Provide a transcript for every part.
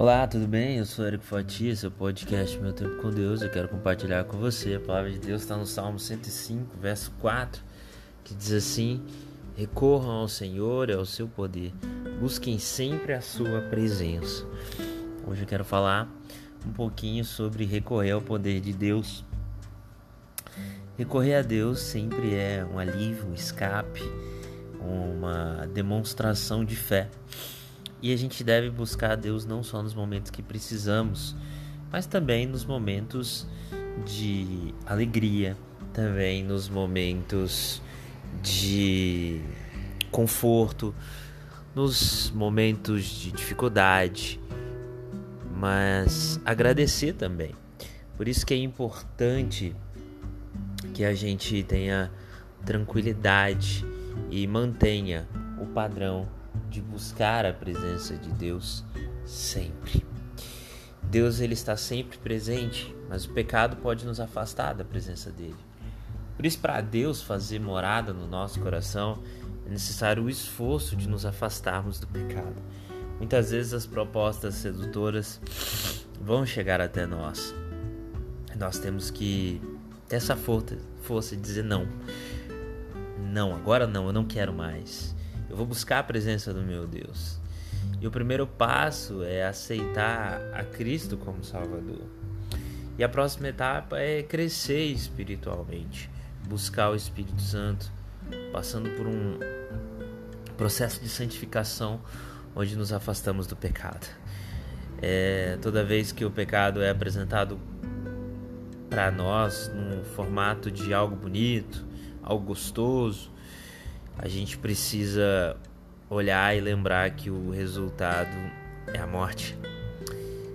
Olá, tudo bem? Eu sou Eric Fatia, seu podcast Meu Tempo com Deus. Eu quero compartilhar com você. A palavra de Deus está no Salmo 105, verso 4, que diz assim: Recorram ao Senhor e ao seu poder, busquem sempre a sua presença. Hoje eu quero falar um pouquinho sobre recorrer ao poder de Deus. Recorrer a Deus sempre é um alívio, um escape, uma demonstração de fé. E a gente deve buscar a Deus não só nos momentos que precisamos, mas também nos momentos de alegria, também nos momentos de conforto, nos momentos de dificuldade, mas agradecer também. Por isso que é importante que a gente tenha tranquilidade e mantenha o padrão de buscar a presença de Deus sempre. Deus ele está sempre presente, mas o pecado pode nos afastar da presença dele. Por isso, para Deus fazer morada no nosso coração, é necessário o esforço de nos afastarmos do pecado. Muitas vezes as propostas sedutoras vão chegar até nós. Nós temos que ter essa força, força de dizer não. Não, agora não, eu não quero mais. Eu vou buscar a presença do meu Deus. E o primeiro passo é aceitar a Cristo como Salvador. E a próxima etapa é crescer espiritualmente, buscar o Espírito Santo, passando por um processo de santificação onde nos afastamos do pecado. É, toda vez que o pecado é apresentado para nós num formato de algo bonito, algo gostoso, a gente precisa olhar e lembrar que o resultado é a morte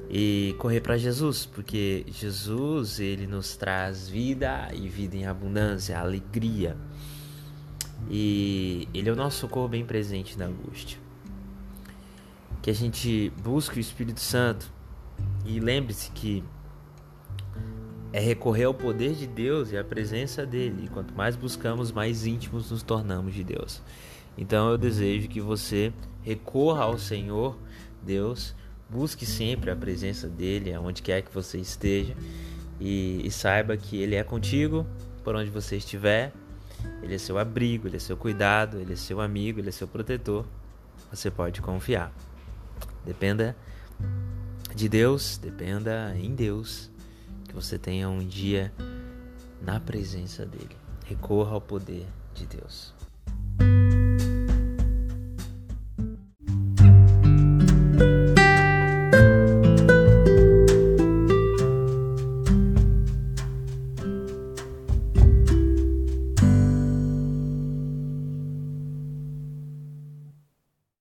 e correr para Jesus, porque Jesus ele nos traz vida e vida em abundância, alegria. E ele é o nosso socorro bem presente na angústia. Que a gente busque o Espírito Santo e lembre-se que é recorrer ao poder de Deus e à presença dele. E quanto mais buscamos, mais íntimos nos tornamos de Deus. Então eu desejo que você recorra ao Senhor, Deus, busque sempre a presença dele, aonde quer que você esteja, e, e saiba que ele é contigo por onde você estiver. Ele é seu abrigo, ele é seu cuidado, ele é seu amigo, ele é seu protetor. Você pode confiar. Dependa de Deus, dependa em Deus que você tenha um dia na presença dele. Recorra ao poder de Deus.